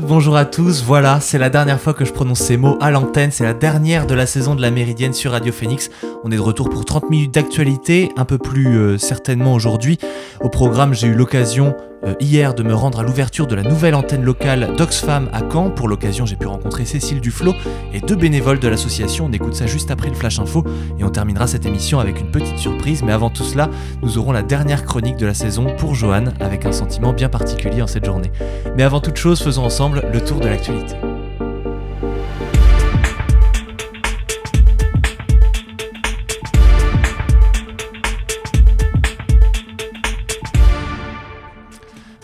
bonjour à tous. Voilà, c'est la dernière fois que je prononce ces mots à l'antenne. C'est la dernière de la saison de la Méridienne sur Radio Phoenix. On est de retour pour 30 minutes d'actualité, un peu plus euh, certainement aujourd'hui. Au programme, j'ai eu l'occasion euh, hier de me rendre à l'ouverture de la nouvelle antenne locale d'Oxfam à Caen. Pour l'occasion, j'ai pu rencontrer Cécile Duflo et deux bénévoles de l'association. On écoute ça juste après le Flash Info et on terminera cette émission avec une petite surprise. Mais avant tout cela, nous aurons la dernière chronique de la saison pour Johan avec un sentiment bien particulier en cette journée. Mais avant toute chose, faisons ensemble le tour de l'actualité.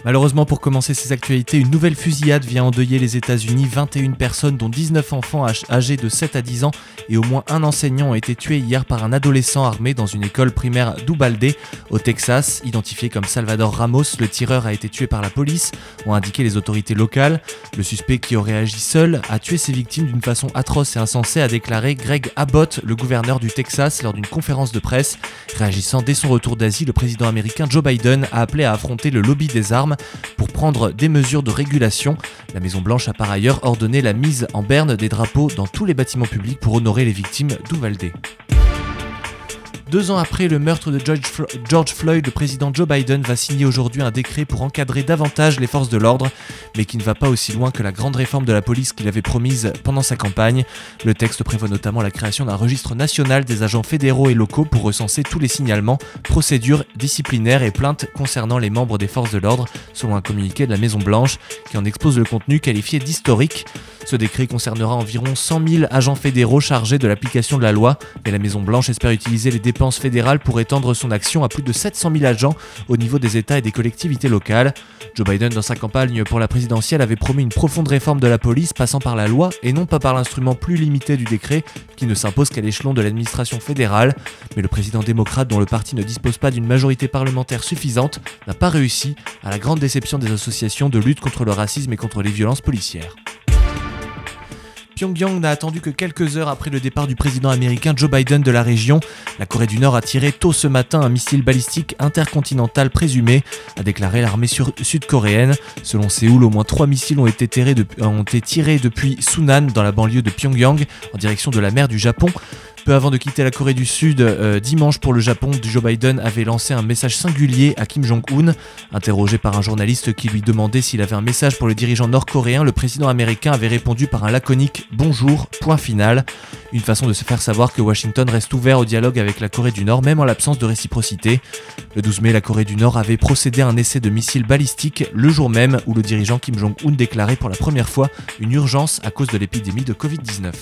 Malheureusement, pour commencer ces actualités, une nouvelle fusillade vient endeuiller les États-Unis. 21 personnes, dont 19 enfants âgés de 7 à 10 ans et au moins un enseignant, ont été tués hier par un adolescent armé dans une école primaire d'Ubalde, au Texas. Identifié comme Salvador Ramos, le tireur a été tué par la police, ont indiqué les autorités locales. Le suspect qui aurait agi seul a tué ses victimes d'une façon atroce et insensée, a déclaré Greg Abbott, le gouverneur du Texas, lors d'une conférence de presse. Réagissant dès son retour d'Asie, le président américain Joe Biden a appelé à affronter le lobby des armes pour prendre des mesures de régulation. La Maison-Blanche a par ailleurs ordonné la mise en berne des drapeaux dans tous les bâtiments publics pour honorer les victimes d'Uvalde. Deux ans après le meurtre de George Floyd, le président Joe Biden va signer aujourd'hui un décret pour encadrer davantage les forces de l'ordre, mais qui ne va pas aussi loin que la grande réforme de la police qu'il avait promise pendant sa campagne. Le texte prévoit notamment la création d'un registre national des agents fédéraux et locaux pour recenser tous les signalements, procédures disciplinaires et plaintes concernant les membres des forces de l'ordre, selon un communiqué de la Maison Blanche qui en expose le contenu qualifié d'historique. Ce décret concernera environ 100 000 agents fédéraux chargés de l'application de la loi, et la Maison Blanche espère utiliser les dépenses pour étendre son action à plus de 700 000 agents au niveau des États et des collectivités locales. Joe Biden, dans sa campagne pour la présidentielle, avait promis une profonde réforme de la police passant par la loi et non pas par l'instrument plus limité du décret qui ne s'impose qu'à l'échelon de l'administration fédérale. Mais le président démocrate, dont le parti ne dispose pas d'une majorité parlementaire suffisante, n'a pas réussi, à la grande déception des associations de lutte contre le racisme et contre les violences policières. Pyongyang n'a attendu que quelques heures après le départ du président américain Joe Biden de la région. La Corée du Nord a tiré tôt ce matin un missile balistique intercontinental présumé, a déclaré l'armée sud-coréenne. Selon Séoul, au moins trois missiles ont été, tirés, depuis Sunan, dans la banlieue de Pyongyang, en direction de la mer du Japon. Peu avant de quitter la Corée du Sud, euh, dimanche pour le Japon, Joe Biden avait lancé un message singulier à Kim Jong-un. Interrogé par un journaliste qui lui demandait s'il avait un message pour le dirigeant nord-coréen, le président américain avait répondu par un laconique bonjour, point final. Une façon de se faire savoir que Washington reste ouvert au dialogue avec la Corée du Nord, même en l'absence de réciprocité. Le 12 mai, la Corée du Nord avait procédé à un essai de missile balistique le jour même où le dirigeant Kim Jong-un déclarait pour la première fois une urgence à cause de l'épidémie de Covid-19.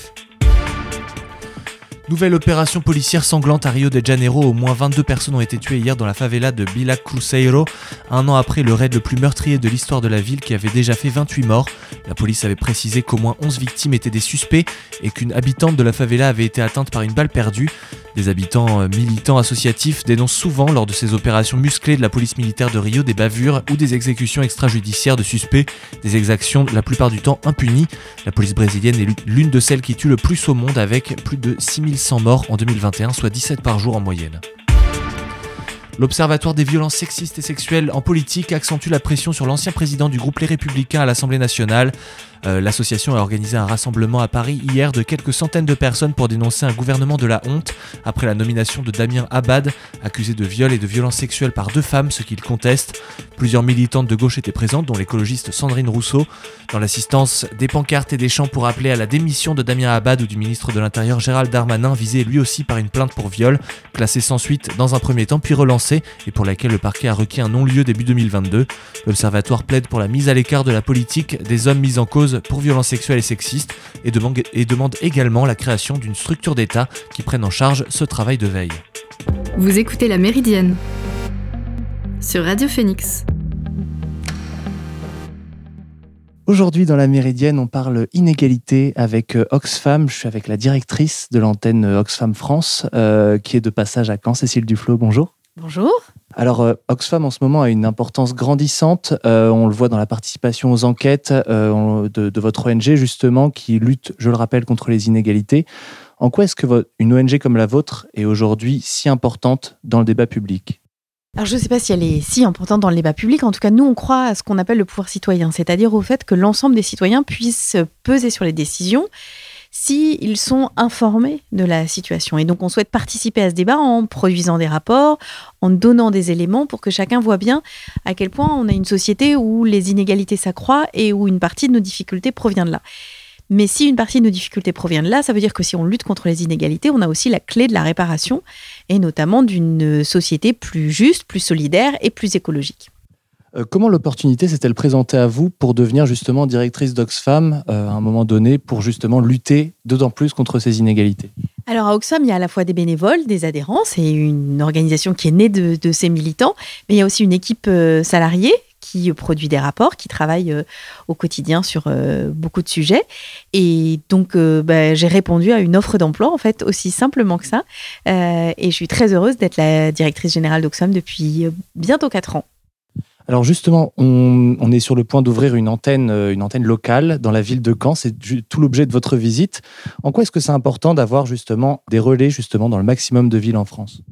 Nouvelle opération policière sanglante à Rio de Janeiro. Au moins 22 personnes ont été tuées hier dans la favela de Villa Cruzeiro, un an après le raid le plus meurtrier de l'histoire de la ville qui avait déjà fait 28 morts. La police avait précisé qu'au moins 11 victimes étaient des suspects et qu'une habitante de la favela avait été atteinte par une balle perdue. Des habitants euh, militants associatifs dénoncent souvent lors de ces opérations musclées de la police militaire de Rio des bavures ou des exécutions extrajudiciaires de suspects, des exactions la plupart du temps impunies. La police brésilienne est l'une de celles qui tue le plus au monde avec plus de 6100 morts en 2021, soit 17 par jour en moyenne. L'Observatoire des violences sexistes et sexuelles en politique accentue la pression sur l'ancien président du groupe Les Républicains à l'Assemblée nationale. Euh, l'association a organisé un rassemblement à Paris hier de quelques centaines de personnes pour dénoncer un gouvernement de la honte après la nomination de Damien Abad, accusé de viol et de violence sexuelle par deux femmes, ce qu'il conteste. Plusieurs militantes de gauche étaient présentes, dont l'écologiste Sandrine Rousseau. Dans l'assistance, des pancartes et des chants pour appeler à la démission de Damien Abad ou du ministre de l'Intérieur Gérald Darmanin, visé lui aussi par une plainte pour viol, classée sans suite dans un premier temps puis relancée et pour laquelle le parquet a requis un non-lieu début 2022. L'Observatoire plaide pour la mise à l'écart de la politique des hommes mis en cause pour violences sexuelles et sexistes et demande, et demande également la création d'une structure d'État qui prenne en charge ce travail de veille. Vous écoutez La Méridienne sur Radio Phoenix. Aujourd'hui, dans la Méridienne, on parle inégalité avec euh, Oxfam. Je suis avec la directrice de l'antenne euh, Oxfam France, euh, qui est de passage à Caen, Cécile Duflo. Bonjour. Bonjour. Alors, euh, Oxfam en ce moment a une importance grandissante. Euh, on le voit dans la participation aux enquêtes euh, de, votre ONG, justement, qui lutte, je le rappelle, contre les inégalités. En quoi est-ce que une ONG comme la vôtre est aujourd'hui si importante dans le débat public? Alors je ne sais pas si elle est si importante dans le débat public. En tout cas, nous, on croit à ce qu'on appelle le pouvoir citoyen, c'est-à-dire au fait que l'ensemble des citoyens puissent peser sur les décisions s'ils sont informés de la situation. Et donc, on souhaite participer à ce débat en produisant des rapports, en donnant des éléments pour que chacun voit bien à quel point on a une société où les inégalités s'accroissent et où une partie de nos difficultés provient de là. Mais si une partie de nos difficultés provient de là, ça veut dire que si on lutte contre les inégalités, on a aussi la clé de la réparation, et notamment d'une société plus juste, plus solidaire et plus écologique. Euh, comment l'opportunité s'est-elle présentée à vous pour devenir justement directrice d'Oxfam euh, à un moment donné pour justement lutter d'autant plus contre ces inégalités? Alors à Oxfam, il y a à la fois des bénévoles, des adhérents, c'est une organisation qui est née de, ces militants, mais il y a aussi une équipe euh, salariée qui produit des rapports, qui travaille au quotidien sur beaucoup de sujets. Et donc, bah, j'ai répondu à une offre d'emploi, en fait, aussi simplement que ça. et je suis très heureuse d'être la directrice générale d'Oxfam depuis bientôt quatre ans. Alors justement, on, est sur le point d'ouvrir une antenne, une antenne locale dans la ville de Caen. C'est tout l'objet de votre visite. En quoi est-ce que c'est important d'avoir justement des relais justement dans le maximum de villes en France?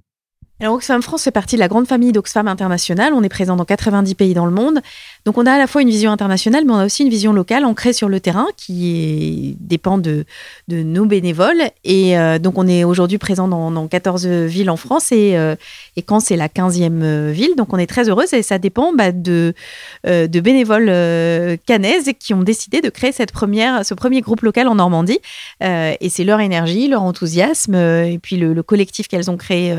Alors Oxfam France fait partie de la grande famille d'Oxfam International. On est présent dans 90 pays dans le monde. Donc on a à la fois une vision internationale, mais on a aussi une vision locale ancrée sur le terrain qui dépend de, de nos bénévoles. Et euh, donc on est aujourd'hui présent dans, 14 villes en France et, euh, et quand c'est la 15e euh, ville. Donc on est très heureuse et ça dépend bah, de, de bénévoles canaises qui ont décidé de créer cette première, ce premier groupe local en Normandie. et c'est leur énergie, leur enthousiasme et puis le, collectif qu'elles ont créé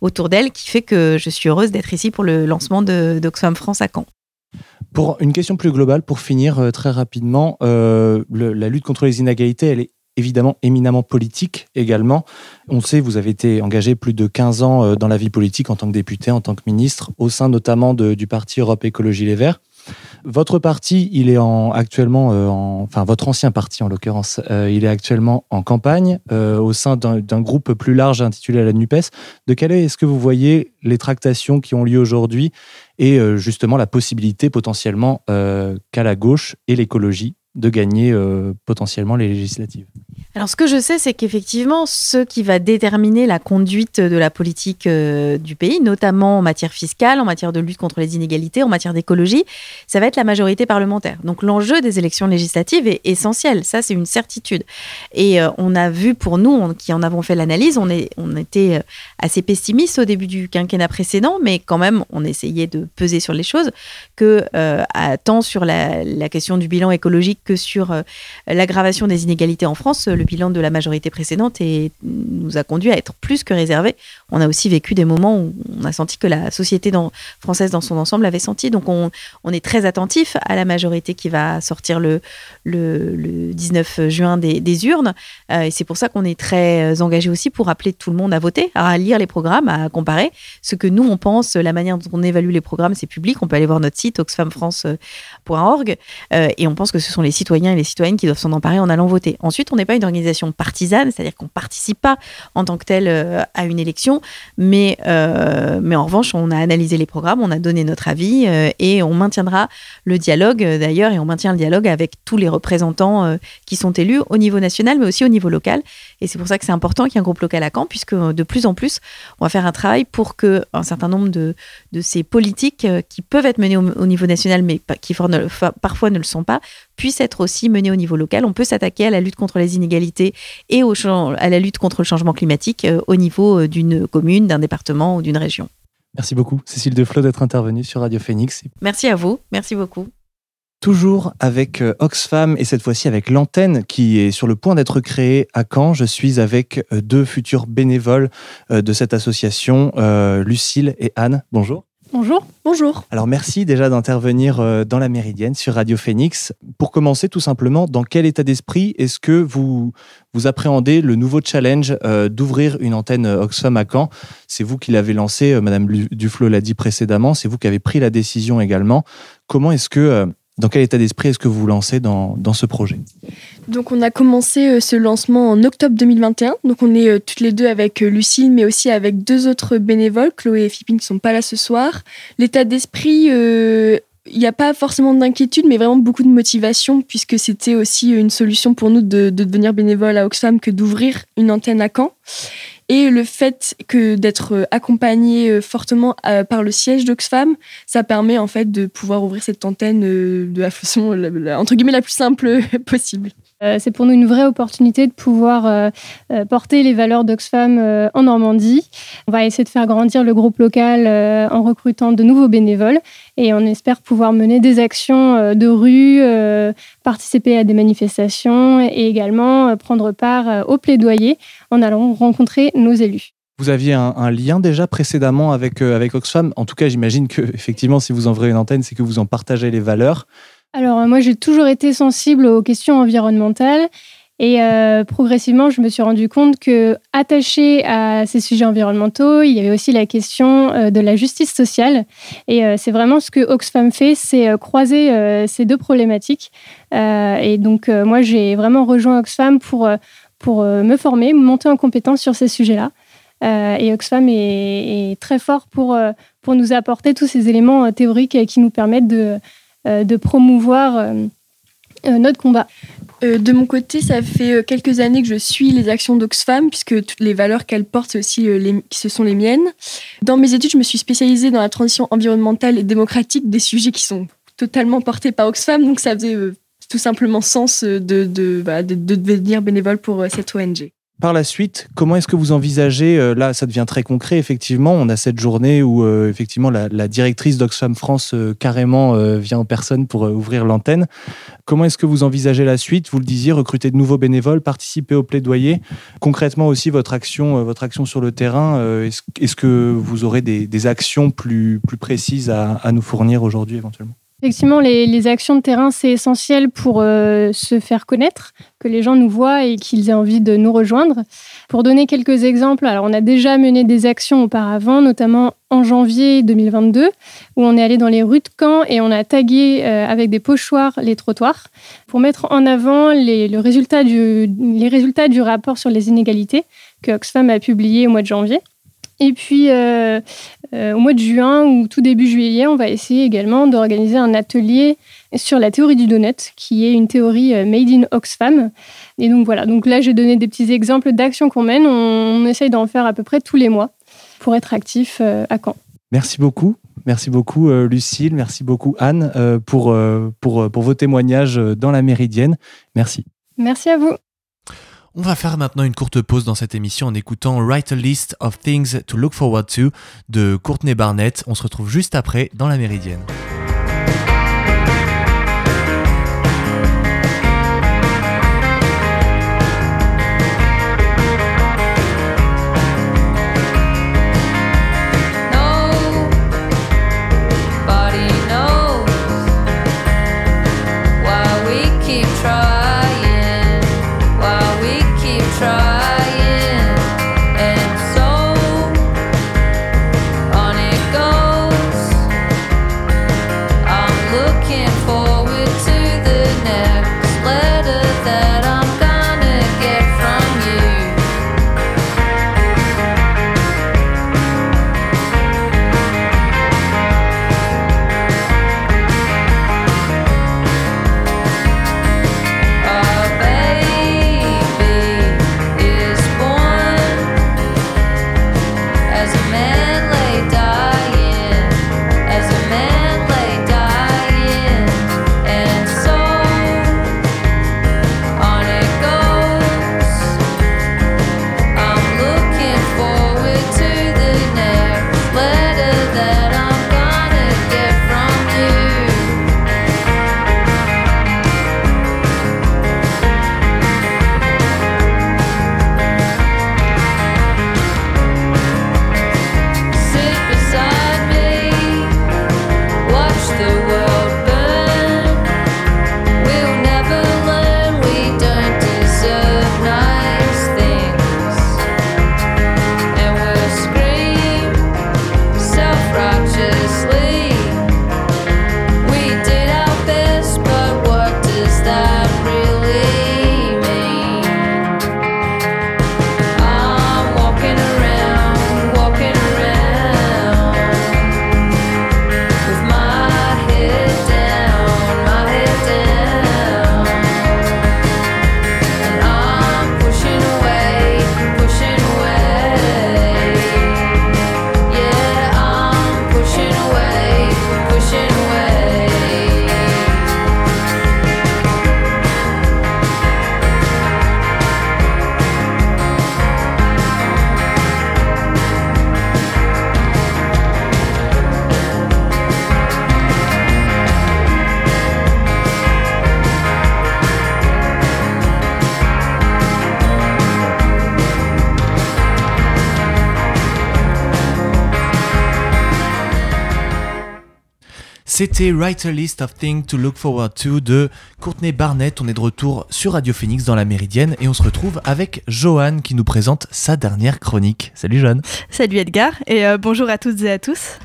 autour d'elles qui fait que je suis heureuse d'être ici pour le lancement d'Oxfam France à Caen. Pour une question plus globale, pour finir euh, très rapidement, euh, la lutte contre les inégalités, elle est évidemment éminemment politique également. On sait, vous avez été engagé plus de 15 ans euh, dans la vie politique en tant que député, en tant que ministre, au sein notamment du parti Europe Écologie Les Verts. Votre parti, il est en, actuellement, en, enfin votre ancien parti en l'occurrence, il est actuellement en campagne au sein d'un groupe plus large intitulé la NUPES. De quelle est-ce que vous voyez les tractations qui ont lieu aujourd'hui et euh, justement la possibilité potentiellement euh, qu'à la gauche et l'écologie de gagner euh, potentiellement les législatives? Alors ce que je sais, c'est qu'effectivement, ce qui va déterminer la conduite de la politique euh, du pays, notamment en matière fiscale, en matière de lutte contre les inégalités, en matière d'écologie, ça va être la majorité parlementaire. Donc l'enjeu des élections législatives est essentiel, ça c'est une certitude. Et euh, on a vu pour nous, qui en avons fait l'analyse, on, était assez pessimiste au début du quinquennat précédent, mais quand même on essayait de peser sur les choses, que tant sur la, question du bilan écologique que sur euh, l'aggravation des inégalités en France, le bilan de la majorité précédente nous a conduit à être plus que réservé. On a aussi vécu des moments où on a senti que la société française dans son ensemble l'avait senti. Donc on, est très attentif à la majorité qui va sortir le, 19 juin des, urnes. Euh, et c'est pour ça qu'on est très engagé aussi pour appeler tout le monde à voter, à lire les programmes, à comparer. Ce que nous, on pense, la manière dont on évalue les programmes, c'est public. On peut aller voir notre site oxfamfrance.org. Euh, et on pense que ce sont les citoyens et les citoyennes qui doivent s'en emparer en allant voter. Ensuite, on n'est pas une organisation partisane, c'est-à-dire qu'on ne participe pas en tant que tel euh, à une élection, mais, euh, mais en revanche, on a analysé les programmes, on a donné notre avis euh, et on maintiendra le dialogue d'ailleurs, et on maintient le dialogue avec tous les représentants qui sont élus au niveau national, mais aussi au niveau local. Et c'est pour ça que c'est important qu'il y ait un groupe local à Caen, puisque de plus en plus, on va faire un travail pour que un certain nombre de, de ces politiques qui peuvent être menées au, niveau national, mais qui parfois ne le sont pas, puisse être aussi menée au niveau local. On peut s'attaquer à la lutte contre les inégalités et au, à la lutte contre le changement climatique euh, au niveau euh, d'une commune, d'un département ou d'une région. Merci beaucoup, Cécile Deflot, d'être intervenue sur Radio Phoenix. Merci à vous, merci beaucoup. Toujours avec euh, Oxfam et cette fois-ci avec l'antenne qui est sur le point d'être créée à Caen. Je suis avec deux futurs bénévoles de cette association, Lucille et Anne. Bonjour. Bonjour. Bonjour. Alors merci déjà d'intervenir euh, dans la Méridienne sur Radio Phoenix. Pour commencer tout simplement, dans quel état d'esprit est-ce que vous, vous appréhendez le nouveau challenge euh, d'ouvrir une antenne euh, Oxfam à Caen? C'est vous qui l'avez lancé, Madame Duflo l'a dit précédemment, c'est vous qui avez pris la décision également. Comment est-ce que dans quel état d'esprit est-ce que vous lancez dans, ce projet? Donc on a commencé euh, ce lancement en octobre 2021. Donc on est euh, toutes les deux avec euh, Lucille, mais aussi avec deux autres bénévoles, Chloé et Philippine, qui ne sont pas là ce soir. L'état d'esprit il n'y a pas forcément d'inquiétude, mais vraiment beaucoup de motivation, puisque c'était aussi une solution pour nous de, devenir bénévole à Oxfam que d'ouvrir une antenne à Caen. Et le fait que d'être accompagné euh, fortement euh, par le siège d'Oxfam, ça permet en fait de pouvoir ouvrir cette antenne euh, de la façon entre guillemets la plus simple possible. C'est pour nous une vraie opportunité de pouvoir porter les valeurs d'Oxfam en Normandie. On va essayer de faire grandir le groupe local en recrutant de nouveaux bénévoles et on espère pouvoir mener des actions de rue, participer à des manifestations et également prendre part au plaidoyer en allant rencontrer nos élus. Vous aviez un, lien déjà précédemment avec, euh, avec Oxfam? En tout cas, j'imagine que effectivement, si vous en une antenne, c'est que vous en partagez les valeurs. Alors euh, moi, j'ai toujours été sensible aux questions environnementales et euh, progressivement, je me suis rendu compte que attaché à ces sujets environnementaux, il y avait aussi la question de la justice sociale. Et c'est vraiment ce que Oxfam fait, c'est croiser ces deux problématiques. et donc moi, j'ai vraiment rejoint Oxfam pour pour euh, me former, monter en compétence sur ces sujets-là. Euh, et Oxfam est, très fort pour, euh, pour nous apporter tous ces éléments théoriques qui nous permettent de, de promouvoir notre combat. de mon côté, ça fait quelques années que je suis les actions d'Oxfam, puisque toutes les valeurs qu'elle porte, aussi les, ce sont les miennes. Dans mes études, je me suis spécialisée dans la transition environnementale et démocratique, des sujets qui sont totalement portés par Oxfam, donc ça faisait tout simplement sens de, de, bah, de, devenir bénévole pour euh, cette ONG. Par la suite, comment est-ce que vous envisagez, euh, là ça devient très concret effectivement, on a cette journée où euh, effectivement la, directrice d'Oxfam France carrément vient en personne pour ouvrir l'antenne. Comment est-ce que vous envisagez la suite? Vous le disiez, recruter de nouveaux bénévoles, participer au plaidoyer. Concrètement aussi votre action, votre action sur le terrain, est-ce, que vous aurez des, actions plus, plus précises à nous fournir aujourd'hui éventuellement? Effectivement, les, actions de terrain, c'est essentiel pour euh, se faire connaître, que les gens nous voient et qu'ils aient envie de nous rejoindre. Pour donner quelques exemples, alors on a déjà mené des actions auparavant, notamment en janvier 2022, où on est allé dans les rues de Caen et on a tagué euh, avec des pochoirs les trottoirs pour mettre en avant les, résultats du rapport sur les inégalités que Oxfam a publié au mois de janvier. Et puis, euh, au mois de juin ou tout début juillet, on va essayer également d'organiser un atelier sur la théorie du donut, qui est une théorie euh, made in Oxfam. Et donc voilà, donc là j'ai donné des petits exemples d'actions qu'on mène. On, essaye d'en faire à peu près tous les mois pour être actif à Caen. Merci beaucoup. Merci beaucoup Lucille, merci beaucoup Anne pour, pour, pour vos témoignages dans la Méridienne. Merci. Merci à vous. On va faire maintenant une courte pause dans cette émission en écoutant Write a List of Things to Look Forward to de Courtney Barnett. On se retrouve juste après dans la Méridienne. C'était Write a List of Things to Look Forward to de Courtney Barnett. On est de retour sur Radio Phoenix dans la Méridienne et on se retrouve avec Joanne qui nous présente sa dernière chronique. Salut Joanne. Salut Edgar et euh, bonjour à toutes et à tous.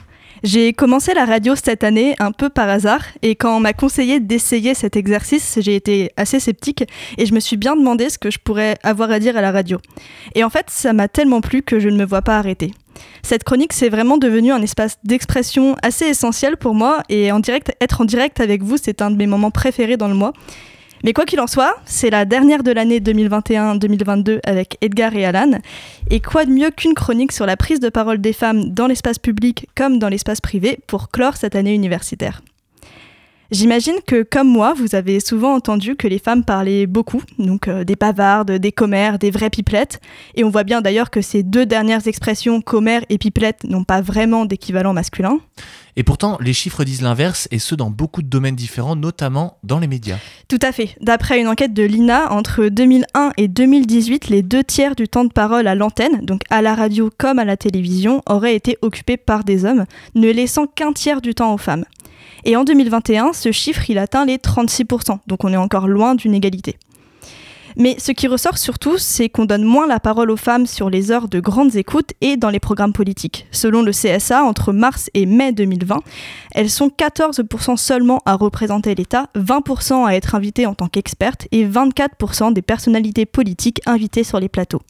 J'ai commencé la radio cette année un peu par hasard et quand on m'a conseillé d'essayer cet exercice, j'ai été assez sceptique et je me suis bien demandé ce que je pourrais avoir à dire à la radio. Et en fait, ça m'a tellement plu que je ne me vois pas arrêter. Cette chronique, c'est vraiment devenu un espace d'expression assez essentiel pour moi et en direct, être en direct avec vous, c'est un de mes moments préférés dans le mois. Mais quoi qu'il en soit, c'est la dernière de l'année 2021-2022 avec Edgar et Alan. Et quoi de mieux qu'une chronique sur la prise de parole des femmes dans l'espace public comme dans l'espace privé pour clore cette année universitaire? J'imagine que, comme moi, vous avez souvent entendu que les femmes parlaient beaucoup, donc euh, des bavardes, des commères, des vraies pipelettes. Et on voit bien d'ailleurs que ces deux dernières expressions, commères et pipelette, n'ont pas vraiment d'équivalent masculin. Et pourtant, les chiffres disent l'inverse, et ce dans beaucoup de domaines différents, notamment dans les médias. Tout à fait. D'après une enquête de l'INA, entre 2001 et 2018, les deux tiers du temps de parole à l'antenne, donc à la radio comme à la télévision, auraient été occupés par des hommes, ne laissant qu'un tiers du temps aux femmes. Et en 2021, ce chiffre, il atteint les 36%, donc on est encore loin d'une égalité. Mais ce qui ressort surtout, c'est qu'on donne moins la parole aux femmes sur les heures de grandes écoutes et dans les programmes politiques. Selon le CSA, entre mars et mai 2020, elles sont 14% seulement à représenter l'État, 20% à être invitées en tant qu'expertes et 24% des personnalités politiques invitées sur les plateaux.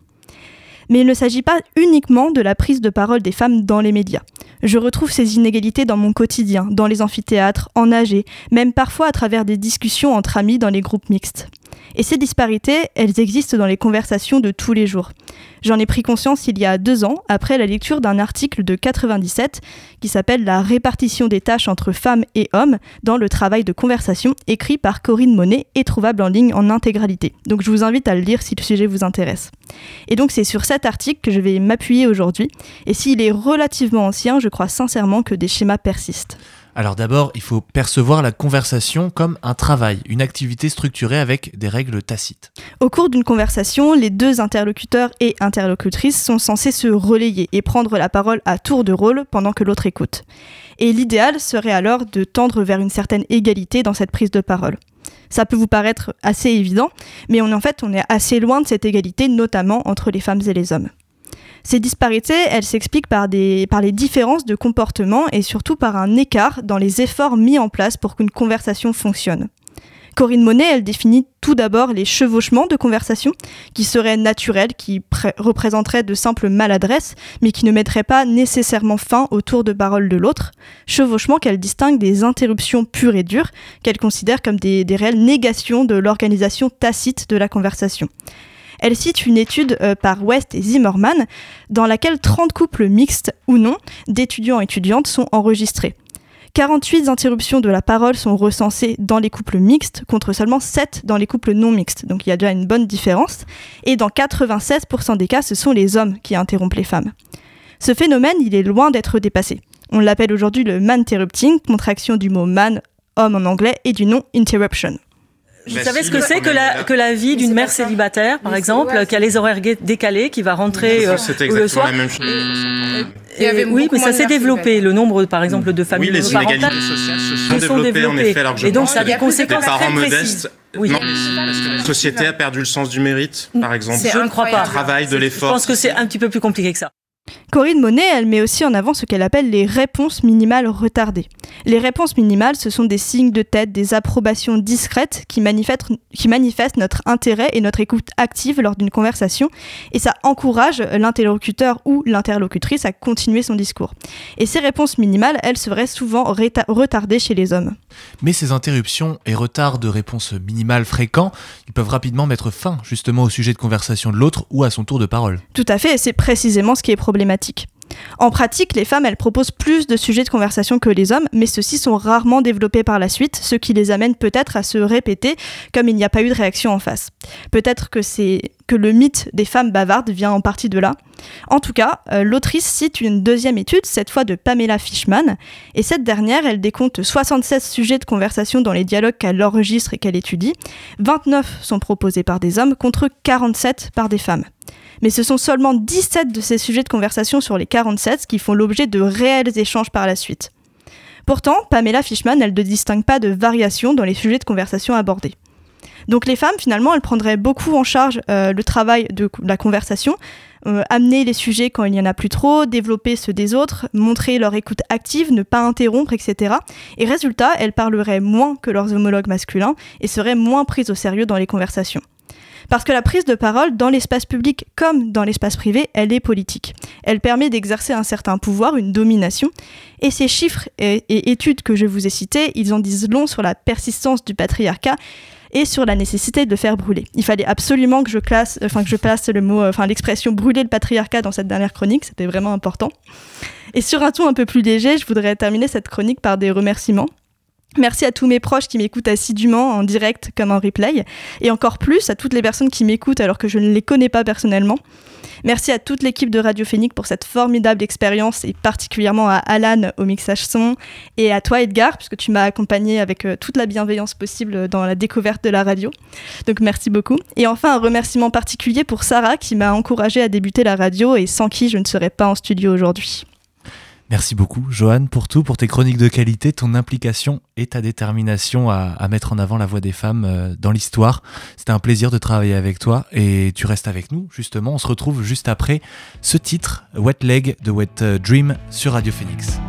Mais il ne s'agit pas uniquement de la prise de parole des femmes dans les médias. Je retrouve ces inégalités dans mon quotidien, dans les amphithéâtres, en AG, même parfois à travers des discussions entre amis dans les groupes mixtes. Et ces disparités, elles existent dans les conversations de tous les jours. J'en ai pris conscience il y a deux ans, après la lecture d'un article de 97 qui s'appelle La répartition des tâches entre femmes et hommes dans le travail de conversation, écrit par Corinne Monet et trouvable en ligne en intégralité. Donc je vous invite à le lire si le sujet vous intéresse. Et donc c'est sur cet article que je vais m'appuyer aujourd'hui, et s'il est relativement ancien, je crois sincèrement que des schémas persistent. Alors d'abord, il faut percevoir la conversation comme un travail, une activité structurée avec des règles tacites. Au cours d'une conversation, les deux interlocuteurs et interlocutrices sont censés se relayer et prendre la parole à tour de rôle pendant que l'autre écoute. Et l'idéal serait alors de tendre vers une certaine égalité dans cette prise de parole. Ça peut vous paraître assez évident, mais on, en fait, on est assez loin de cette égalité, notamment entre les femmes et les hommes. Ces disparités, elles s'expliquent par, les différences de comportement et surtout par un écart dans les efforts mis en place pour qu'une conversation fonctionne. Corinne Monet, elle définit tout d'abord les chevauchements de conversation, qui seraient naturels, qui représenteraient de simples maladresses, mais qui ne mettraient pas nécessairement fin au tour de parole de l'autre. Chevauchements qu'elle distingue des interruptions pures et dures, qu'elle considère comme des réelles négations de l'organisation tacite de la conversation. Elle cite une étude euh, par West et Zimmerman dans laquelle 30 couples mixtes ou non d'étudiants et étudiantes sont enregistrés. 48 interruptions de la parole sont recensées dans les couples mixtes contre seulement 7 dans les couples non mixtes. Donc il y a déjà une bonne différence. Et dans 96% des cas, ce sont les hommes qui interrompent les femmes. Ce phénomène, il est loin d'être dépassé. On l'appelle aujourd'hui le man-interrupting, contraction du mot man, homme en anglais, et du nom interruption. Vous savez ce que c'est que la, que la vie d'une mère célibataire, par exemple, qui a les horaires décalés, qui va rentrer euh, le soir la même chose. oui, mais ça s'est développé. Le nombre, par exemple, de familles oui, les inégalités sociales se sont, développées, en effet largement. Et donc, ça a des conséquences des parents très modestes. Oui. Non, la société a perdu le sens du mérite, par exemple. Je ne crois pas. Le travail, de l'effort. Je pense que c'est un petit peu plus compliqué que ça. Corinne Monet, elle met aussi en avant ce qu'elle appelle les réponses minimales retardées. Les réponses minimales, ce sont des signes de tête, des approbations discrètes qui manifestent, qui manifestent notre intérêt et notre écoute active lors d'une conversation, et ça encourage l'interlocuteur ou l'interlocutrice à continuer son discours. Et ces réponses minimales, elles seraient souvent retardées chez les hommes. Mais ces interruptions et retards de réponses minimales fréquents, ils peuvent rapidement mettre fin justement au sujet de conversation de l'autre ou à son tour de parole. Tout à fait, et c'est précisément ce qui est problématique. En pratique, les femmes, elles proposent plus de sujets de conversation que les hommes, mais ceux-ci sont rarement développés par la suite, ce qui les amène peut-être à se répéter comme il n'y a pas eu de réaction en face. Peut-être que c'est que le mythe des femmes bavardes vient en partie de là. En tout cas, euh, l'autrice cite une deuxième étude, cette fois de Pamela Fishman, et cette dernière, elle décompte 76 sujets de conversation dans les dialogues qu'elle enregistre et qu'elle étudie. 29 sont proposés par des hommes contre 47 par des femmes mais ce sont seulement 17 de ces sujets de conversation sur les 47 qui font l'objet de réels échanges par la suite. Pourtant, Pamela Fishman, elle ne distingue pas de variation dans les sujets de conversation abordés. Donc les femmes, finalement, elles prendraient beaucoup en charge euh, le travail de la conversation, euh, amener les sujets quand il n'y en a plus trop, développer ceux des autres, montrer leur écoute active, ne pas interrompre, etc. Et résultat, elles parleraient moins que leurs homologues masculins et seraient moins prises au sérieux dans les conversations. Parce que la prise de parole dans l'espace public comme dans l'espace privé, elle est politique. Elle permet d'exercer un certain pouvoir, une domination. Et ces chiffres et, études que je vous ai cités, ils en disent long sur la persistance du patriarcat et sur la nécessité de le faire brûler. Il fallait absolument que je classe, enfin que je place le mot, enfin l'expression brûler le patriarcat dans cette dernière chronique, c'était vraiment important. Et sur un ton un peu plus léger, je voudrais terminer cette chronique par des remerciements. Merci à tous mes proches qui m'écoutent assidûment en direct comme en replay, et encore plus à toutes les personnes qui m'écoutent alors que je ne les connais pas personnellement. Merci à toute l'équipe de Radio Phénix pour cette formidable expérience, et particulièrement à Alan au mixage son, et à toi Edgar, puisque tu m'as accompagné avec euh, toute la bienveillance possible dans la découverte de la radio. Donc merci beaucoup. Et enfin un remerciement particulier pour Sarah qui m'a encouragé à débuter la radio et sans qui je ne serais pas en studio aujourd'hui. Merci beaucoup, Johan, pour tout, pour tes chroniques de qualité, ton implication et ta détermination à, mettre en avant la voix des femmes euh, dans l'histoire. C'était un plaisir de travailler avec toi et tu restes avec nous, justement. On se retrouve juste après ce titre, Wet Leg de Wet euh, Dream sur Radio Phoenix.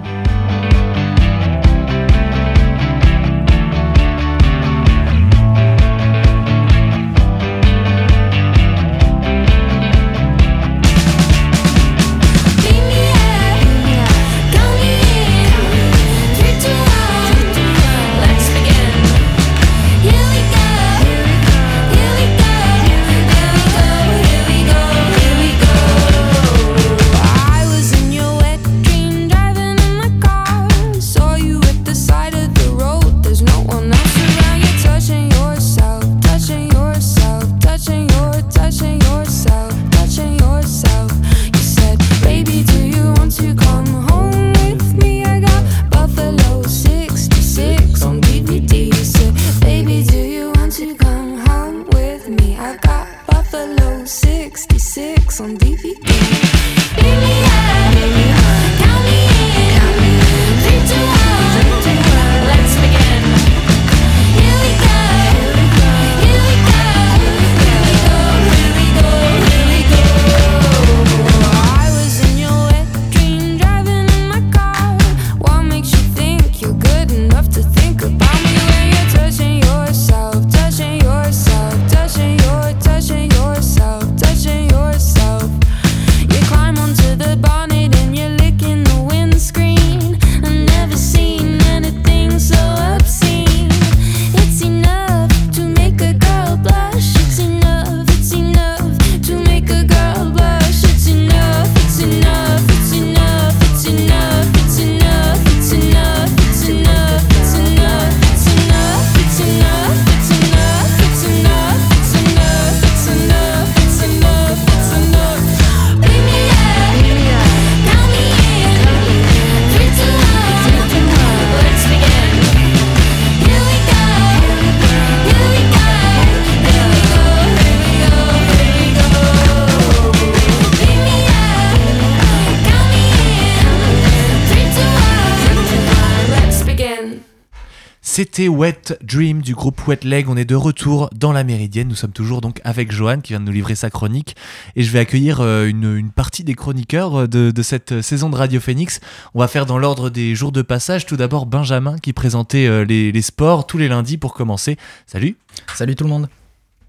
Wet Dream du groupe Wet Leg. On est de retour dans la Méridienne. Nous sommes toujours donc avec Johan qui vient de nous livrer sa chronique. Et je vais accueillir euh, une, partie des chroniqueurs euh, de, cette saison de Radio Phoenix. On va faire dans l'ordre des jours de passage. Tout d'abord Benjamin qui présentait euh, les, sports tous les lundis pour commencer. Salut. Salut tout le monde.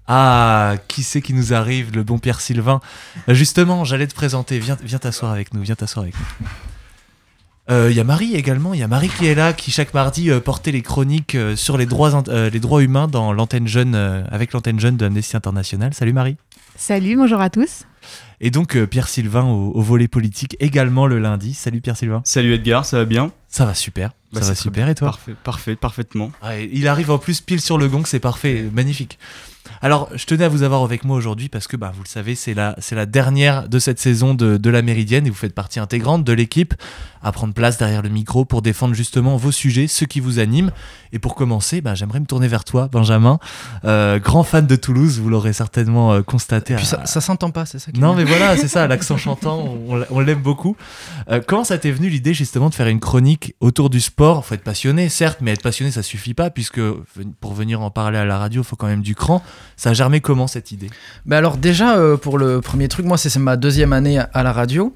Ah, qui c'est qui nous arrive Le bon Pierre Sylvain? Justement, j'allais te présenter. Viens, viens t'asseoir avec nous. Viens t'asseoir avec nous. Il euh, y a Marie également, il y a Marie qui est là, qui chaque mardi euh, portait les chroniques euh, sur les droits, les droits humains dans l'antenne jeune, avec l'antenne jeune de Amnesty International. Salut Marie. Salut, bonjour à tous. Et donc Pierre Sylvain au, volet politique également le lundi. Salut Pierre Sylvain. Salut Edgar, ça va bien? Ça va super. Ça bah, va super et toi Parfait, parfait, parfaitement. il arrive en plus pile sur le gong, c'est parfait, magnifique. Alors, je tenais à vous avoir avec moi aujourd'hui parce que, bah, vous le savez, c'est la, c'est la dernière de cette saison de, de, la Méridienne et vous faites partie intégrante de l'équipe à prendre place derrière le micro pour défendre justement vos sujets, ceux qui vous animent. Et pour commencer, bah, j'aimerais me tourner vers toi, Benjamin, euh, grand fan de Toulouse, vous l'aurez certainement euh, constaté. puis ça, ça s'entend pas, c'est ça Non, mais voilà, c'est ça, l'accent chantant, on, l'aime beaucoup. Euh, comment ça t'est venu l'idée justement de faire une chronique autour du sport sport, faut être passionné, certes, mais être passionné, ça suffit pas, puisque pour venir en parler à la radio, il faut quand même du cran. Ça a germé comment cette idée? Bah Alors déjà, euh, pour le premier truc, moi c'est ma deuxième année à la radio.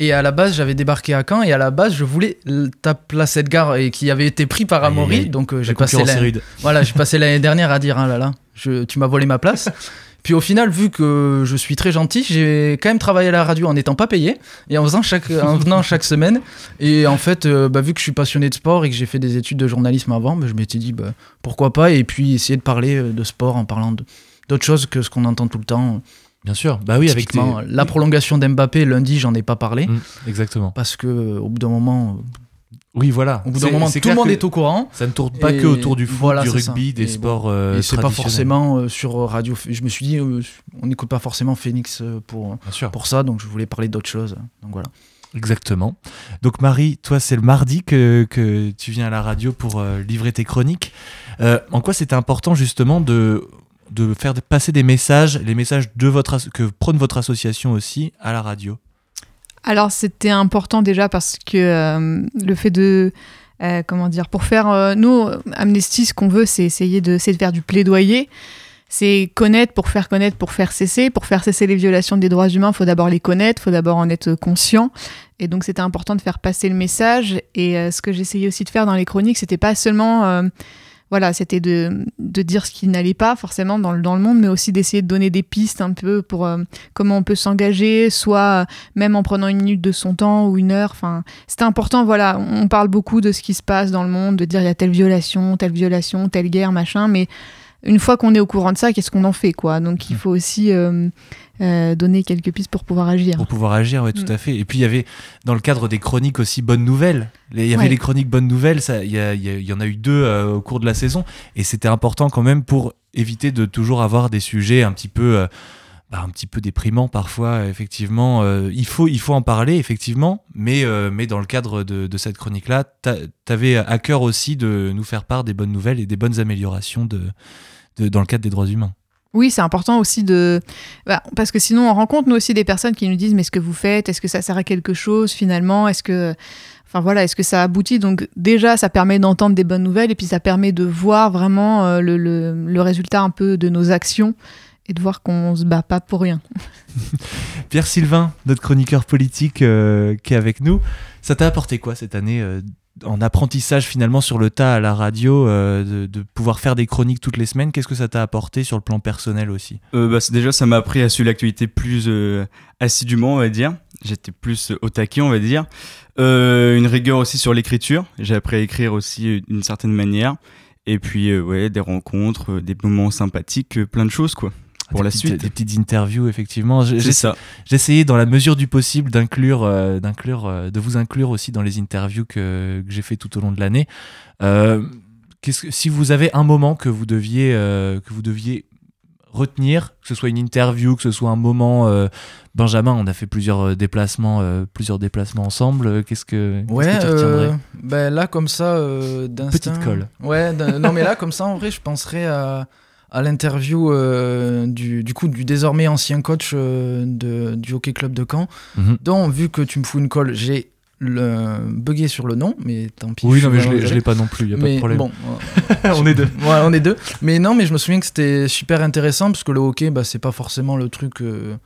Et à la base, j'avais débarqué à Caen et à la base, je voulais ta place Edgar et qui avait été pris par Amaury. donc euh, j'ai passé voilà, j'ai passé l'année dernière à dire là là, je, tu m'as volé ma place. Puis au final, vu que je suis très gentil, j'ai quand même travaillé à la radio en n'étant pas payé et en, faisant chaque, en venant chaque semaine. Et en fait, euh, bah, vu que je suis passionné de sport et que j'ai fait des études de journalisme avant, bah, je m'étais dit bah, pourquoi pas et puis essayer de parler euh, de sport en parlant d'autres choses que ce qu'on entend tout le temps. Bien sûr, bah oui, avec la prolongation d'Mbappé lundi, j'en ai pas parlé. Mmh, exactement. Parce que au bout d'un moment, oui, voilà. Au bout d'un moment, tout le monde est au courant. Ça ne tourne pas que autour du foot, du rugby, des sports euh, c'est pas forcément euh, sur radio. Je me suis dit, euh, on n'écoute pas forcément Phoenix pour, pour ça, donc je voulais parler d'autre chose. Donc voilà. Exactement. Donc Marie, toi, c'est le mardi que, que, tu viens à la radio pour livrer tes chroniques. en quoi c'était important justement de, de faire passer des messages, les messages de votre que prône votre association aussi à la radio? Alors c'était important déjà parce que euh, le fait de... Euh, comment dire Pour faire... Euh, nous, Amnesty, ce qu'on veut, c'est essayer de, de faire du plaidoyer. C'est connaître pour faire connaître, pour faire cesser. Pour faire cesser les violations des droits humains, il faut d'abord les connaître, il faut d'abord en être conscient. Et donc c'était important de faire passer le message. Et ce que j'essayais aussi de faire dans les chroniques, c'était pas seulement voilà, c'était de, de, dire ce qui n'allait pas forcément dans le, dans le monde, mais aussi d'essayer de donner des pistes un peu pour euh, comment on peut s'engager, soit euh, même en prenant une minute de son temps ou une heure. Enfin, c'était important. Voilà, on parle beaucoup de ce qui se passe dans le monde, de dire il y a telle violation, telle violation, telle guerre, machin, mais une fois qu'on est au courant de ça, qu'est-ce qu'on en fait, quoi? Donc il mm. faut aussi euh, euh, donner quelques pistes pour pouvoir agir. Pour pouvoir agir, oui, tout mm. à fait. Et puis il y avait, dans le cadre des chroniques aussi, bonnes nouvelles. Il y avait les chroniques bonnes nouvelles, il y, en a eu deux euh, au cours de la saison, et c'était important quand même pour éviter de toujours avoir des sujets un petit peu... Bah, un petit peu déprimants parfois, effectivement. il, faut, il faut en parler, effectivement, mais, mais dans le cadre de, de cette chronique-là, tu avais à cœur aussi de nous faire part des bonnes nouvelles et des bonnes améliorations de, dans le cadre des droits humains. Oui, c'est important aussi de... Bah, parce que sinon, on rencontre nous aussi des personnes qui nous disent, mais ce que vous faites, est-ce que ça sert à quelque chose finalement? Est-ce que... Enfin voilà, est-ce que ça aboutit? Donc déjà, ça permet d'entendre des bonnes nouvelles et puis ça permet de voir vraiment euh, le, le, résultat un peu de nos actions et de voir qu'on se bat pas pour rien. Pierre Sylvain, notre chroniqueur politique euh, qui est avec nous, ça t'a apporté quoi cette année euh, en apprentissage finalement sur le tas à la radio, euh, de, pouvoir faire des chroniques toutes les semaines, qu'est-ce que ça t'a apporté sur le plan personnel aussi? Euh, bah, Déjà, ça m'a appris à suivre l'actualité plus euh, assidûment, on va dire. J'étais plus au taquet, on va dire. une rigueur aussi sur l'écriture. J'ai appris à écrire aussi d'une certaine manière. Et puis, ouais, des rencontres, des moments sympathiques, plein de choses, quoi pour la suite. Des petites interviews, effectivement. C'est ça. J'ai essayé, dans la mesure du possible, d'inclure, euh, d'inclure, euh, de vous inclure aussi dans les interviews que, que j'ai fait tout au long de l'année. Euh, que, si vous avez un moment que vous deviez, que vous deviez retenir, que ce soit une interview, que ce soit un moment. Benjamin, on a fait plusieurs déplacements, plusieurs déplacements ensemble. Qu'est-ce que, ouais, tu retiendrais ben Là, comme ça, Petite colle. Ouais, non, mais là, comme ça, en vrai, je penserais à à l'interview euh, du, du, coup du désormais ancien coach euh, de, du Hockey Club de Caen. Mhm. Donc, vu que tu me fous une colle, j'ai le bugué sur le nom, mais tant pis. Oui, non, mais je l'ai, l'ai pas non plus, il a pas de problème. Bon, on est deux. Ouais, on est deux. Mais non, mais je me souviens que c'était super intéressant parce que le hockey, bah, c'est pas forcément le truc. Euh,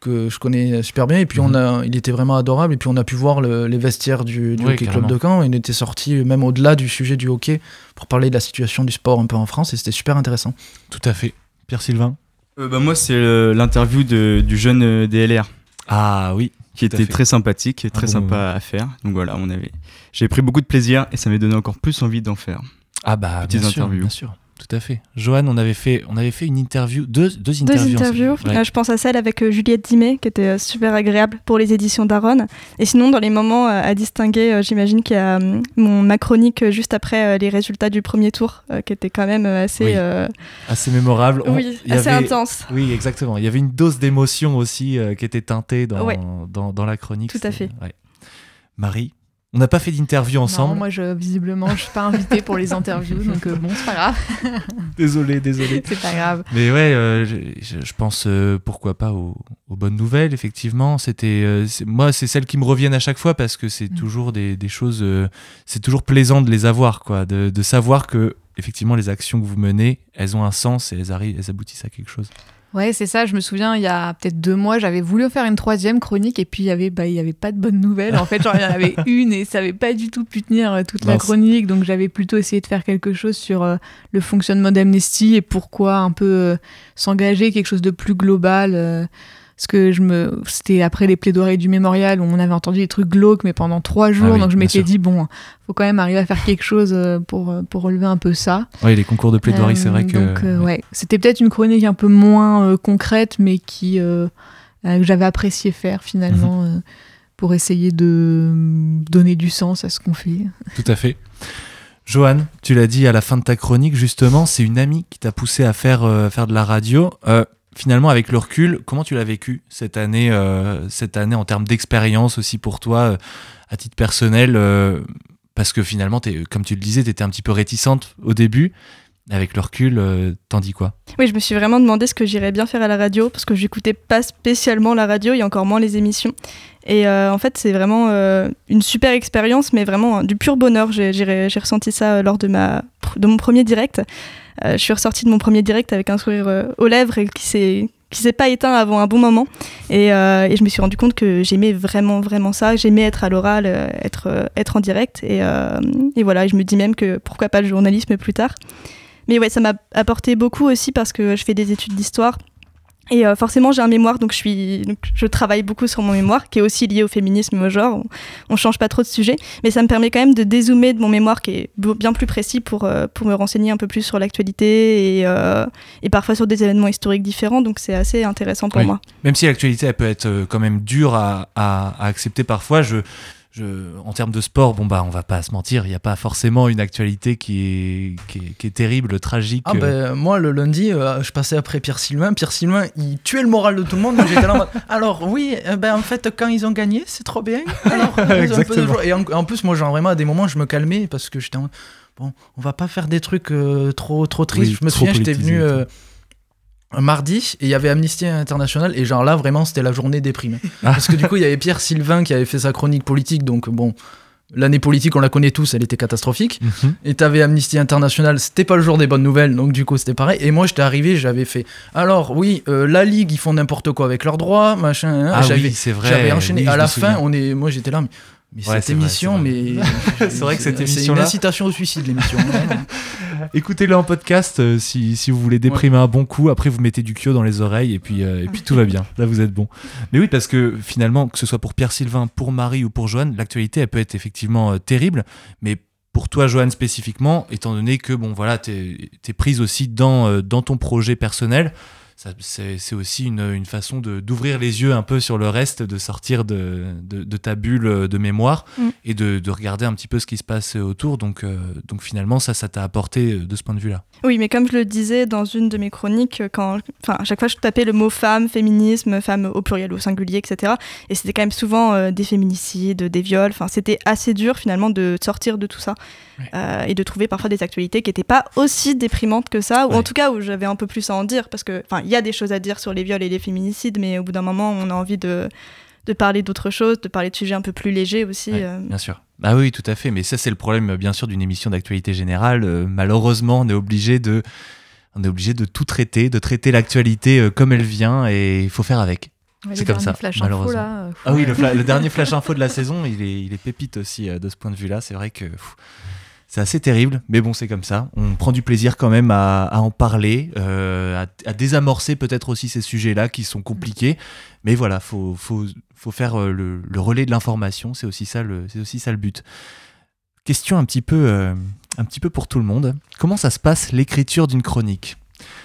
que je connais super bien. Et puis, on mhm. a, il était vraiment adorable. Et puis, on a pu voir les vestiaires du, Hockey Club de Caen. Il était sorti même au-delà du sujet du hockey pour parler de la situation du sport un peu en France. Et c'était super intéressant. Tout à fait. Pierre Sylvain euh, bah, Moi, c'est l'interview du jeune euh, DLR. Ah oui. Qui était très sympathique et très sympa à faire. Donc voilà, on avait... j'ai pris beaucoup de plaisir et ça m'a donné encore plus envie d'en faire. Ah bah, bien sûr, bien sûr. Tout à fait. Joanne, on avait fait, on avait fait une interview, deux, deux interviews. Deux interviews. Euh, je pense à celle avec euh, Juliette Dimet, qui était euh, super agréable pour les éditions d'Aaron. Et sinon, dans les moments à distinguer, j'imagine qu'il y a mon, ma chronique juste après les résultats du premier tour, qui était quand même assez. Assez mémorable. oui, assez intense. Oui, exactement. Il y avait une dose d'émotion aussi qui était teintée dans, dans, dans, la chronique. Tout à fait. Marie On n'a pas fait d'interview ensemble. Non, moi, je, visiblement, je suis pas invitée pour les interviews, donc bon, c'est pas grave. désolé, désolé. c'est pas grave. Mais ouais, je, pense pourquoi pas aux, bonnes nouvelles, effectivement. C'était, moi, c'est celles qui me reviennent à chaque fois parce que c'est mm. toujours des, des choses, c'est toujours plaisant de les avoir, quoi, de, de savoir que effectivement, les actions que vous menez, elles ont un sens et elles, arrivent, elles aboutissent à quelque chose. Ouais, c'est ça. Je me souviens, il y a peut-être deux mois, j'avais voulu faire une troisième chronique et puis il y avait, bah, il y avait pas de bonnes nouvelles. En fait, genre, il y en avait une et ça avait pas du tout pu tenir euh, toute la chronique. Donc, j'avais plutôt essayé de faire quelque chose sur euh, le fonctionnement d'Amnesty et pourquoi un peu euh, s'engager quelque chose de plus global. Parce que je me, c'était après les plaidoiries du mémorial où on avait entendu des trucs glauques, mais pendant trois jours. Ah donc je m'étais dit, bon, faut quand même arriver à faire quelque chose euh, pour, euh, pour relever un peu ça. Oui, les concours de plaidoirie, c'est vrai que. Donc, ouais, c'était peut-être une chronique un peu moins euh, concrète, mais qui, que j'avais apprécié faire finalement. Mhm. pour essayer de donner du sens à ce qu'on fait. Tout à fait. Joanne, tu l'as dit à la fin de ta chronique, justement, c'est une amie qui t'a poussé à faire, faire de la radio finalement, avec le recul, comment tu l'as vécu cette année, euh, cette année en termes d'expérience aussi pour toi, euh, à titre personnel euh, Parce que finalement, comme tu le disais, tu étais un petit peu réticente au début. Avec le recul, t'en dis quoi? Oui, je me suis vraiment demandé ce que j'irais bien faire à la radio, parce que j'écoutais pas spécialement la radio et encore moins les émissions. Et en fait, c'est vraiment une super expérience, mais vraiment du pur bonheur. J'ai ressenti ça lors de, ma, de mon premier direct. Euh, je suis ressortie de mon premier direct avec un sourire euh, aux lèvres et qui s'est qui s'est pas éteint avant un bon moment. Et, euh, et je me suis rendu compte que j'aimais vraiment, vraiment ça. J'aimais être à l'oral, être, être en direct. Et, et voilà, je me dis même que pourquoi pas le journalisme plus tard. Mais ouais, ça m'a apporté beaucoup aussi parce que je fais des études d'histoire. Et euh, forcément, j'ai un mémoire, donc je, suis, je travaille beaucoup sur mon mémoire, qui est aussi lié au féminisme, au genre. On, ne change pas trop de sujet, mais ça me permet quand même de dézoomer de mon mémoire, qui est bien plus précis pour, euh, pour me renseigner un peu plus sur l'actualité et, euh, et, parfois sur des événements historiques différents. Donc c'est assez intéressant pour moi. Même si l'actualité, elle peut être quand même dure à, à, à accepter parfois, je, en termes de sport, bon bah on va pas se mentir, il n'y a pas forcément une actualité qui est, qui est, terrible, tragique. Ah ben, moi le lundi, euh, je passais après Pierre Sylvain. Pierre Sylvain, il tuait le moral de tout le monde. Là en mode, alors oui, euh, ben en fait quand ils ont gagné, c'est trop bien. et en, plus moi genre vraiment à des moments je me calmais parce que j'étais bon, on va pas faire des trucs trop trop tristes. je me souviens, j'étais venu mardi et il y avait Amnesty International et genre là vraiment c'était la journée déprimée ah. parce que du coup il y avait Pierre Sylvain qui avait fait sa chronique politique donc bon l'année politique on la connaît tous elle était catastrophique mhm. et t'avais Amnesty International c'était pas le jour des bonnes nouvelles donc du coup c'était pareil et moi j'étais arrivé j'avais fait alors oui euh, la ligue ils font n'importe quoi avec leurs droits machin hein. ah oui, c'est vrai j'avais enchaîné à la fin on est moi j'étais là mais mais cette émission, mais c'est vrai que cette émission, c'est une incitation au suicide, l'émission. Écoutez-le en podcast euh, si, si, vous voulez déprimer un bon coup. Après, vous mettez du kyo dans les oreilles et puis, euh, et puis tout va bien. Là, vous êtes bon. Mais oui, parce que finalement, que ce soit pour Pierre Sylvain, pour Marie ou pour Joanne, l'actualité, elle peut être effectivement euh, terrible. Mais pour toi, Joanne, spécifiquement, étant donné que bon, voilà, tu es, prise aussi dans, dans ton projet personnel c'est aussi une, une façon d'ouvrir les yeux un peu sur le reste, de sortir de, de, ta bulle de mémoire mm. et de, de, regarder un petit peu ce qui se passe autour. Donc, euh, donc finalement, ça, ça t'a apporté euh, de ce point de vue-là. Oui, mais comme je le disais dans une de mes chroniques, quand, enfin, à chaque fois je tapais le mot femme, féminisme, femme au pluriel, au singulier, etc. Et c'était quand même souvent euh, des féminicides, des viols. Enfin, c'était assez dur finalement de sortir de tout ça et de trouver parfois des actualités qui n'étaient pas aussi déprimantes que ça, ou en tout cas où j'avais un peu plus à en dire, parce que, enfin, il y a des choses à dire sur les viols et les féminicides, mais au bout d'un moment, on a envie de, de parler d'autres choses, de parler de sujets un peu plus légers aussi. Euh. Bien sûr. Ah oui, tout à fait. Mais ça, c'est le problème, bien sûr, d'une émission d'actualité générale. Euh, malheureusement, on est obligé de, on est obligé de tout traiter, de traiter l'actualité euh, comme elle vient, et il faut faire avec. c'est comme ça, malheureusement. ah oui, le, dernier flash info de la saison, il est, il est pépite aussi de ce point de vue-là. C'est vrai que. C'est assez terrible, mais bon, c'est comme ça. On prend du plaisir quand même à, en parler, euh, à, désamorcer peut-être aussi ces sujets-là qui sont compliqués. Mais voilà, faut, faut, faut faire euh, le, relais de l'information. C'est aussi ça le, c'est aussi ça le but. Question un petit peu, euh, un petit peu pour tout le monde. Comment ça se passe l'écriture d'une chronique?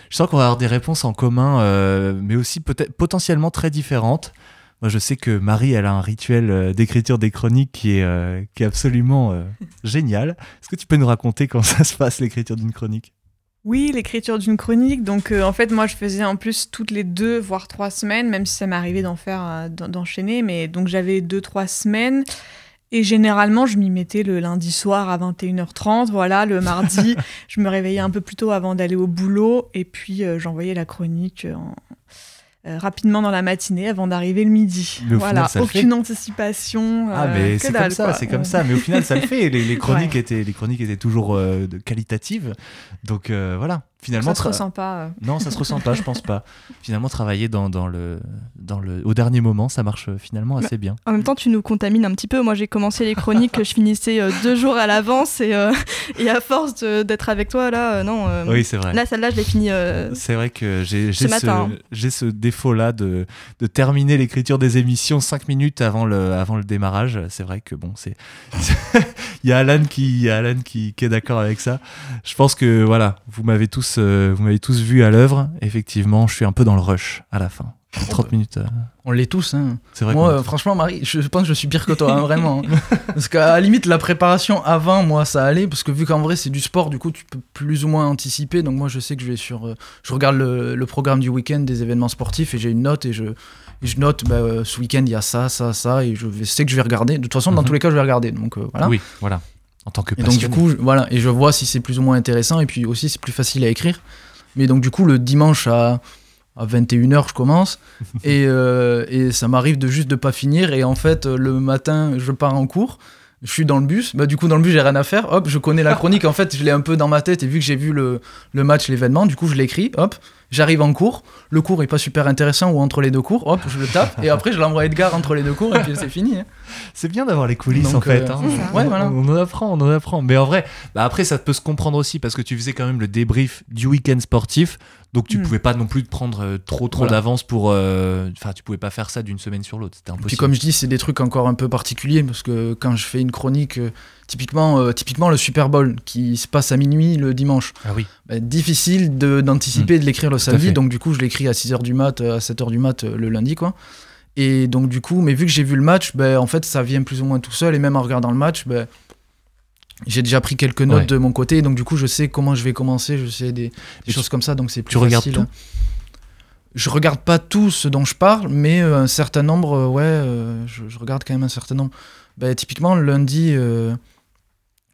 Je sens qu'on va avoir des réponses en commun, mais aussi peut-être potentiellement très différentes. Moi, je sais que Marie, elle a un rituel euh, d'écriture des chroniques qui est, euh, qui est absolument euh, génial. Est-ce que tu peux nous raconter comment ça se passe, l'écriture d'une chronique? Oui, l'écriture d'une chronique. Donc, en fait, moi, je faisais en plus toutes les deux, voire trois semaines, même si ça m'arrivait d'en faire, d'enchaîner. Mais donc, j'avais deux, trois semaines. Et généralement, je m'y mettais le lundi soir à 21h30. Voilà, le mardi, je me réveillais un peu plus tôt avant d'aller au boulot. Et puis, euh, j'envoyais la chronique en, euh, rapidement dans la matinée avant d'arriver le midi. voilà, aucune anticipation. Ah, mais c'est comme ça, c'est comme ça. Mais au final, ça le fait. Les, chroniques, étaient, les chroniques étaient toujours de qualitatives. Donc voilà finalement ça se ressent pas euh. non ça se ressent pas je pense pas. Finalement travailler dans, dans, le dans le au dernier moment ça marche euh, finalement assez bien. en même temps tu nous contamines un petit peu. Moi j'ai commencé les chroniques je finissais euh, deux jours à l'avance et, et à force d'être avec toi là non oui c'est vrai. là celle-là je l'ai finie c'est vrai que j'ai ce, j'ai ce défaut là de, de terminer l'écriture des émissions cinq minutes avant le avant le démarrage. C'est vrai que bon c'est il y a Alan qui Alan qui, qui est d'accord avec ça. Je pense que voilà vous m'avez tous euh, vous m'avez tous vu à l'œuvre. Effectivement, je suis un peu dans le rush à la fin. 30 minutes. Euh. On l'est tous. Hein. C'est vrai. Moi, franchement, Marie, je pense que je suis pire que toi, hein, vraiment. Hein. parce qu'à la limite, la préparation avant, moi, ça allait. Parce que vu qu'en vrai, c'est du sport, du coup, tu peux plus ou moins anticiper. Donc, moi, je sais que je vais sur. Euh, je regarde le, programme du week-end des événements sportifs et j'ai une note et je, je note bah, ce week-end, il y a ça, ça, ça. Et je sais que je vais regarder. De toute façon, dans mhm. tous les cas, je vais regarder. Donc, voilà. Oui, voilà en tant que et donc du coup voilà et je vois si c'est plus ou moins intéressant et puis aussi c'est plus facile à écrire. Mais donc du coup le dimanche à, à 21h je commence et, euh, et ça m'arrive de juste de pas finir et en fait le matin je pars en cours je suis dans le bus, bah du coup dans le bus j'ai rien à faire, hop, je connais la chronique, en fait je l'ai un peu dans ma tête et vu que j'ai vu le, le match, l'événement, du coup je l'écris, hop, j'arrive en cours, le cours est pas super intéressant ou entre les deux cours, hop, je le tape et après je l'envoie à Edgar entre les deux cours et puis c'est fini. Hein. C'est bien d'avoir les coulisses en fait. Euh, hein. ouais, voilà. on, en apprend, on en apprend. Mais en vrai, bah après ça peut se comprendre aussi parce que tu faisais quand même le débrief du week-end sportif donc tu hmm. pouvais pas non plus te prendre euh, trop trop d'avance pour. Euh, enfin, tu pouvais pas faire ça d'une semaine sur l'autre. C'était impossible. Puis comme je dis, c'est des trucs encore un peu particuliers parce que quand je fais une chronique, euh, typiquement, typiquement le Super Bowl qui se passe à minuit le dimanche. Ah oui. Bah, difficile d'anticiper, hmm. de l'écrire le samedi. Donc du coup, je l'écris à 6h du mat, à 7h du mat le lundi, quoi. Et donc du coup, mais vu que j'ai vu le match, ben, en fait, ça vient plus ou moins tout seul. Et même en regardant le match, ben, j'ai déjà pris quelques notes de mon côté, donc du coup, je sais comment je vais commencer, je sais des, choses comme ça, donc c'est plus tu facile. regardes tout Je regarde pas tout ce dont je parle, mais euh, un certain nombre, euh, ouais, euh, je, regarde quand même un certain nombre. Bah, typiquement, lundi,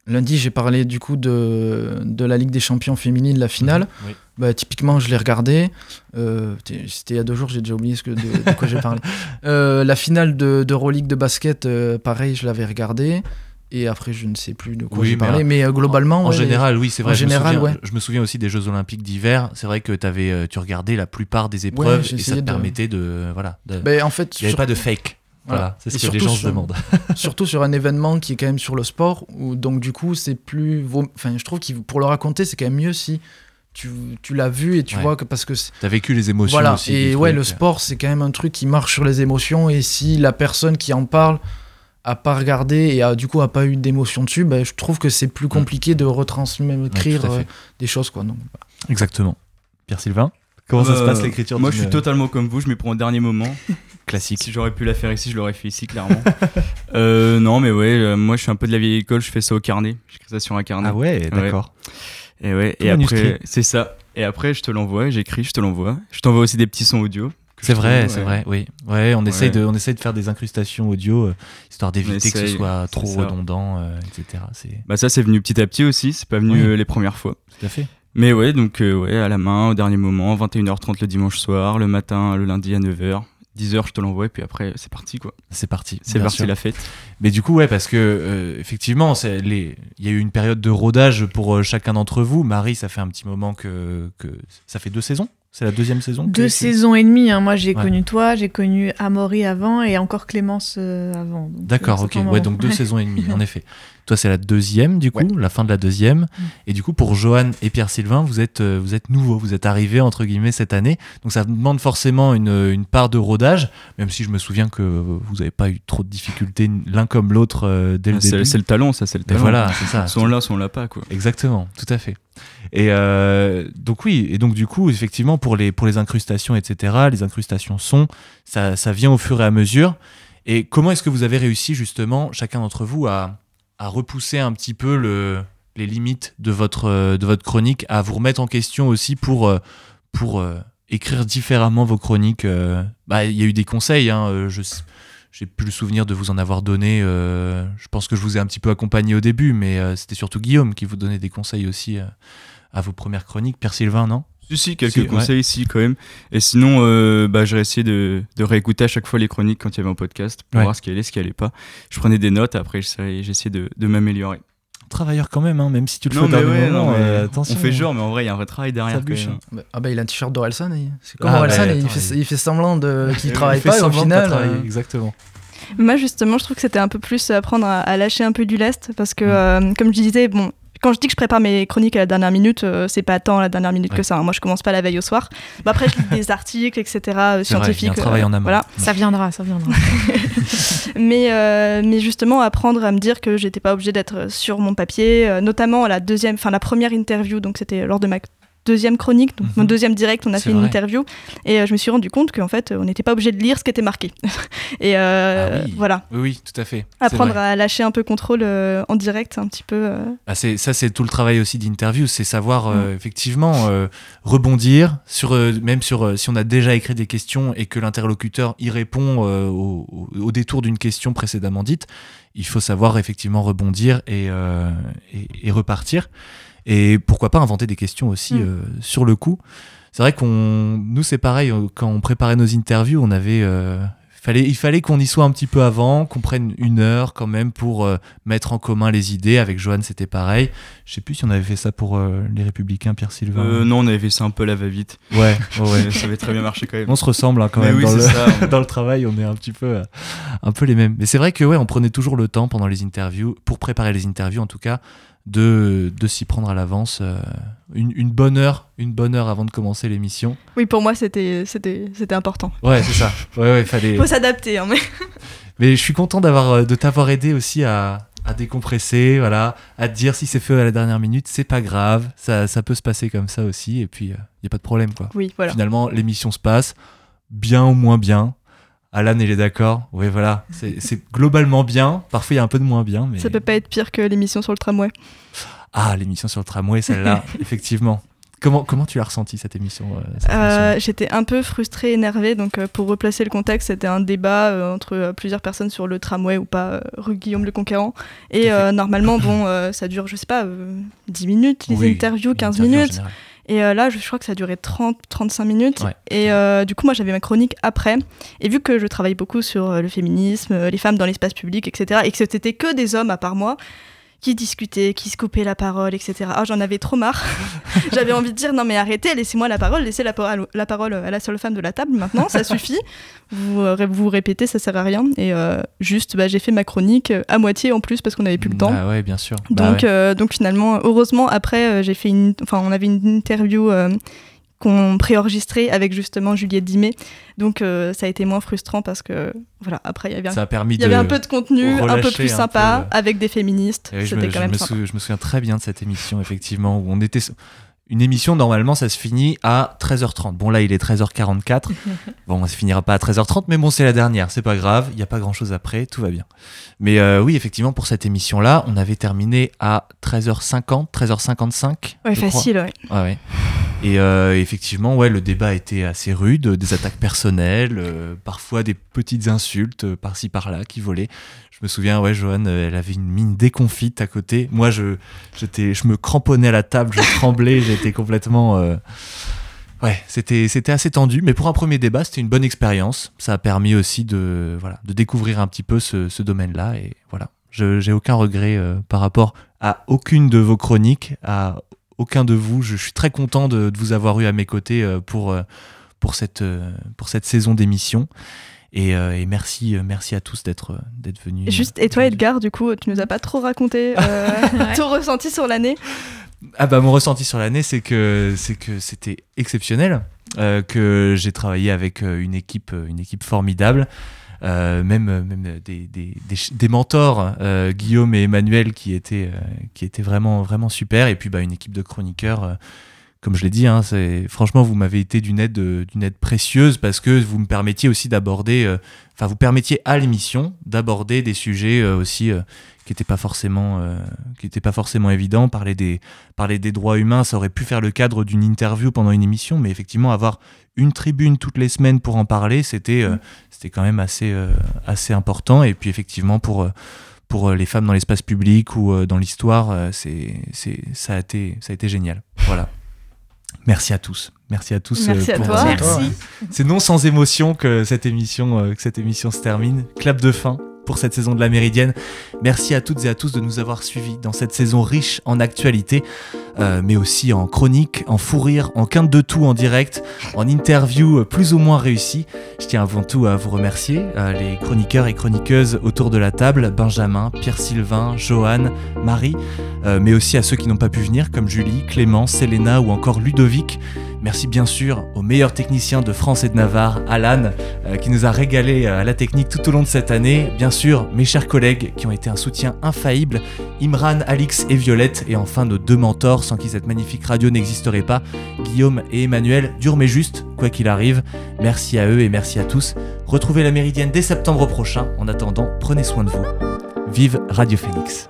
lundi j'ai parlé du coup de, de la Ligue des Champions féminine, la finale. Mhm, bah, typiquement, je l'ai regardé. C'était il y a deux jours, j'ai déjà oublié ce que, de, quoi j'ai parlé. la finale de, de de basket, pareil, je l'avais regardé. Et après, je ne sais plus de quoi j'ai parlé, mais euh, globalement. En, général, oui, c'est vrai. En je, général, me souviens, je me souviens aussi des Jeux Olympiques d'hiver. C'est vrai que avais, euh, tu regardais la plupart des épreuves et ça te permettait de. Voilà. Ben, en fait, il n'y avait pas de fake. Voilà, c'est ce que les gens se demandent. surtout sur un événement qui est quand même sur le sport, où donc du coup, c'est plus. Enfin, je trouve que pour le raconter, c'est quand même mieux si tu, tu l'as vu et tu vois que parce que. Tu as vécu les émotions voilà. aussi. Et ouais, le sport, c'est quand même un truc qui marche sur les émotions et si la personne qui en parle a pas regardé et a du coup a pas eu d'émotion dessus, bah, je trouve que c'est plus mm. compliqué de retranscrire euh, des choses quoi. Donc, Exactement. Pierre Sylvain, comment ça se passe euh, l'écriture Moi, je suis totalement comme vous, je m'y prends au dernier moment. Classique. Si j'aurais pu la faire ici, je l'aurais fait ici, clairement. euh, non, mais ouais, moi, je suis un peu de la vieille école, je fais ça au carnet. J'écris ça sur un carnet. Ah ouais, d'accord. Et ouais, et après, c'est ça. Et après, je te l'envoie, j'écris, je te l'envoie. Je t'envoie aussi des petits sons audio. C'est vrai, c'est vrai, oui. Ouais, on essaye de, on essaye de faire des incrustations audio euh, histoire d'éviter que ce soit trop redondant, euh, etc. Bah ça, c'est venu petit à petit aussi. C'est pas venu euh, les premières fois. Tout à fait. Mais ouais, donc ouais, à la main, au dernier moment, 21h30 le dimanche soir, le matin, le lundi à 9h. 10h, je te l'envoie, et puis après, c'est parti, quoi. C'est parti. C'est parti la fête. Mais du coup, ouais, parce que, effectivement, il y a eu une période de rodage pour chacun d'entre vous. Marie, ça fait un petit moment que, que. Ça fait deux saisons c'est la deuxième saison Deux saisons et demie. Hein. Moi, j'ai connu toi, j'ai connu Amaury avant et encore Clémence euh, avant. D'accord, ok. Ouais, donc deux saisons et demie, en effet. Toi, c'est la deuxième, du coup, la fin de la deuxième. Mm. Et du coup, pour Johan et Pierre-Sylvain, vous êtes, euh, vous êtes nouveaux, vous êtes arrivés, entre guillemets, cette année. Donc, ça demande forcément une, une part de rodage, même si je me souviens que vous n'avez pas eu trop de difficultés l'un comme l'autre euh, dès le début. C'est le talent, ça, c'est le talent. voilà, c'est ça. Sont là, sont là pas, quoi. Exactement, tout à fait. Et euh, donc oui, et donc du coup, effectivement, pour les, pour les incrustations, etc., les incrustations sont, ça, ça vient au fur et à mesure. Et comment est-ce que vous avez réussi justement, chacun d'entre vous, à, à repousser un petit peu le, les limites de votre, de votre chronique, à vous remettre en question aussi pour, euh, pour euh, écrire différemment vos chroniques. Euh, bah, il y a eu des conseils, hein, je, j'ai plus le souvenir de vous en avoir donné. je pense que je vous ai un petit peu accompagné au début, mais c'était surtout Guillaume qui vous donnait des conseils aussi à vos premières chroniques. Père Sylvain, non? Si, si, quelques conseils ici quand même. Et sinon, bah, j'ai essayé de, de, réécouter à chaque fois les chroniques quand il y avait un podcast pour voir ce qui allait, ce qui allait pas. Je prenais des notes, après j'essayais de, de m'améliorer travailleur quand même, hein, même si tu le fais dans le moment. Euh, attention. On fait genre, mais en vrai, il y a un vrai travail derrière. Hein. Ah bah il a un t-shirt d'Orelsan. C'est comme ah, Orelsan, il, fait, il, fait, semblant de qu'il travaille pas, et au final. Euh, exactement. Moi, justement, je trouve que c'était un peu plus apprendre à, lâcher un peu du lest parce que, mm. euh, comme je disais, bon, quand je dis que je prépare mes chroniques à la dernière minute, euh, c'est pas tant à la dernière minute que ça. Hein. Moi, je commence pas la veille au soir. après, je lis des articles, etc., euh, scientifiques. Vrai, travail en amont. Voilà. Ça viendra, ça viendra. mais, euh, mais justement, apprendre à me dire que j'étais pas obligée d'être sur mon papier, notamment la deuxième, enfin la première interview. Donc, c'était lors de ma deuxième chronique, donc mon mhm. deuxième direct, on a fait une interview et euh, je me suis rendu compte qu'en fait, on n'était pas obligé de lire ce qui était marqué. et euh, ah voilà. Oui, oui, tout à fait. Apprendre à lâcher un peu contrôle euh, en direct, un petit peu. Ah, ça, c'est tout le travail aussi d'interview, c'est savoir mm. effectivement rebondir sur, même sur si on a déjà écrit des questions et que l'interlocuteur y répond au, détour d'une question précédemment dite. Il faut savoir effectivement rebondir et, et, et repartir. Et pourquoi pas inventer des questions aussi mm. euh, sur le coup. C'est vrai qu'on, nous c'est pareil, euh, quand on préparait nos interviews, on avait, euh, fallait, il fallait qu'on y soit un petit peu avant, qu'on prenne une heure quand même pour mettre en commun les idées. Avec Johan, c'était pareil. Je sais plus si on avait fait ça pour les Républicains, Pierre Sylvain. non, on avait fait ça un peu la va-vite. Ouais, ouais. ça avait très bien marché quand même. On se ressemble hein, quand même dans, le, dans, le, travail, on est un petit peu, un peu les mêmes. Mais c'est vrai que ouais, on prenait toujours le temps pendant les interviews, pour préparer les interviews en tout cas, de, de s'y prendre à l'avance. Euh, une, une, bonne heure, une bonne heure avant de commencer l'émission. Oui, pour moi, c'était, c'était, c'était important. Ouais, c'est ça. Ouais, ouais, fallait... faut s'adapter. Hein, mais... mais je suis content d'avoir, euh, de t'avoir aidé aussi à, à décompresser, voilà, à te dire si c'est fait à la dernière minute, c'est pas grave, ça, ça peut se passer comme ça aussi, et puis il euh, y n'y a pas de problème. quoi. Oui, voilà. Finalement, l'émission se passe, bien ou moins bien, Alan, il est d'accord. Oui, voilà. C'est globalement bien. Parfois, il y a un peu de moins bien. Mais... Ça peut pas être pire que l'émission sur le tramway. Ah, l'émission sur le tramway, celle-là, effectivement. Comment, comment tu as ressenti cette émission, euh, euh, J'étais un peu frustrée, énervée. Donc, euh, pour replacer le contexte, c'était un débat entre plusieurs personnes sur le tramway ou pas, rue Guillaume le Conquérant. Et normalement, bon, ça dure, je sais pas, 10 minutes, les interviews, 15 minutes. Et euh, là, je, crois que ça a duré 30-35 minutes. et euh, du coup, moi, j'avais ma chronique après. Et vu que je travaille beaucoup sur euh, le féminisme, les femmes dans l'espace public, etc., et que c'était que des hommes à part moi, qui discutait, qui se coupait la parole, etc. Ah, j'en avais trop marre. J'avais envie de dire non mais arrêtez, laissez-moi la parole, laissez la, la, parole à la seule femme de la table maintenant, ça suffit. Vous euh, vous répétez, ça sert à rien. Et euh, juste, bah, j'ai fait ma chronique euh, à moitié en plus parce qu'on n'avait plus le temps. Ah ouais, bien sûr. Bah donc, donc finalement, heureusement après, j'ai fait une, enfin on avait une interview qu'on préenregistrait avec justement Juliette Dimet. Donc euh, ça a été moins frustrant parce que voilà, après il y avait, ça a permis il y avait un peu de contenu, un peu plus sympa avec des féministes. C'était quand même je me, je me souviens très bien de cette émission effectivement où on était une émission, normalement, ça se finit à 13h30. Bon, là, il est 13h44. bon, ça finira pas à 13h30, mais bon, c'est la dernière, c'est pas grave, il n'y a pas grand chose après, tout va bien. Mais euh, oui, effectivement, pour cette émission-là, on avait terminé à 13h50, 13h55. Ouais, facile, ouais. ouais, ouais. Et euh, effectivement, ouais, le débat était assez rude, des attaques personnelles, euh, parfois des petites insultes par-ci par-là qui volaient. Je me souviens, ouais, Johan, elle avait une mine déconfite à côté. Moi, je, je me cramponnais à la table, je tremblais, j'étais complètement. Ouais, c'était, c'était assez tendu, mais pour un premier débat, c'était une bonne expérience. Ça a permis aussi de, voilà, de découvrir un petit peu ce, domaine-là. Et voilà, je, j'ai aucun regret par rapport à aucune de vos chroniques, à aucun de vous. Je, suis très content de, vous avoir eu à mes côtés euh, pour, euh, pour, cette, euh, pour cette saison d'émission. Et, merci, merci à tous d'être d'être venus. Juste, et toi, Edgar, du coup, tu nous as pas trop raconté ton ressenti sur l'année? Ah bah mon ressenti sur l'année, c'est que c'est que c'était exceptionnel, que j'ai travaillé avec une équipe, une équipe formidable. Euh, même, euh, même des, des, des, mentors, euh, Guillaume et Emmanuel, qui étaient, qui étaient vraiment, vraiment super, et puis bah, une équipe de chroniqueurs comme je l'ai dit, hein, franchement, vous m'avez été d'une aide, d'une aide précieuse parce que vous me permettiez aussi d'aborder, enfin, vous permettiez à l'émission d'aborder des sujets aussi qui n'étaient pas forcément, qui pas forcément évidents. Parler des, parler des droits humains, ça aurait pu faire le cadre d'une interview pendant une émission, mais effectivement, avoir une tribune toutes les semaines pour en parler, c'était, mmh. c'était quand même assez, assez important. Et puis, effectivement, pour pour euh, les femmes dans l'espace public ou euh, dans l'histoire, euh, c'est, c'est, ça, a été, ça a été génial. Voilà. Merci à tous. Merci à tous. Merci à toi. Merci. C'est non sans émotion que cette émission, que cette émission se termine. Clap de fin pour cette saison de la Méridienne. Merci à toutes et à tous de nous avoir suivis dans cette saison riche en actualité, euh, mais aussi en chronique, en fou rire, en quinte de tout en direct, en interview plus ou moins réussie. Je tiens avant tout à vous remercier, euh, les chroniqueurs et chroniqueuses autour de la table, Benjamin, Pierre-Sylvain, Johan, Marie, euh, mais aussi à ceux qui n'ont pas pu venir, comme Julie, Clément, Selena ou encore Ludovic. Merci bien sûr aux meilleurs techniciens de France et de Navarre, Alan, euh, qui nous a régalé euh, à la technique tout au long de cette année. Bien sûr, mes chers collègues qui ont été un soutien infaillible, Imran, Alix et Violette, et enfin nos deux mentors sans qui cette magnifique radio n'existerait pas, Guillaume et Emmanuel, dur mais juste, quoi qu'il arrive. Merci à eux et merci à tous. Retrouvez la Méridienne dès septembre prochain. En attendant, prenez soin de vous. Vive Radio Phoenix.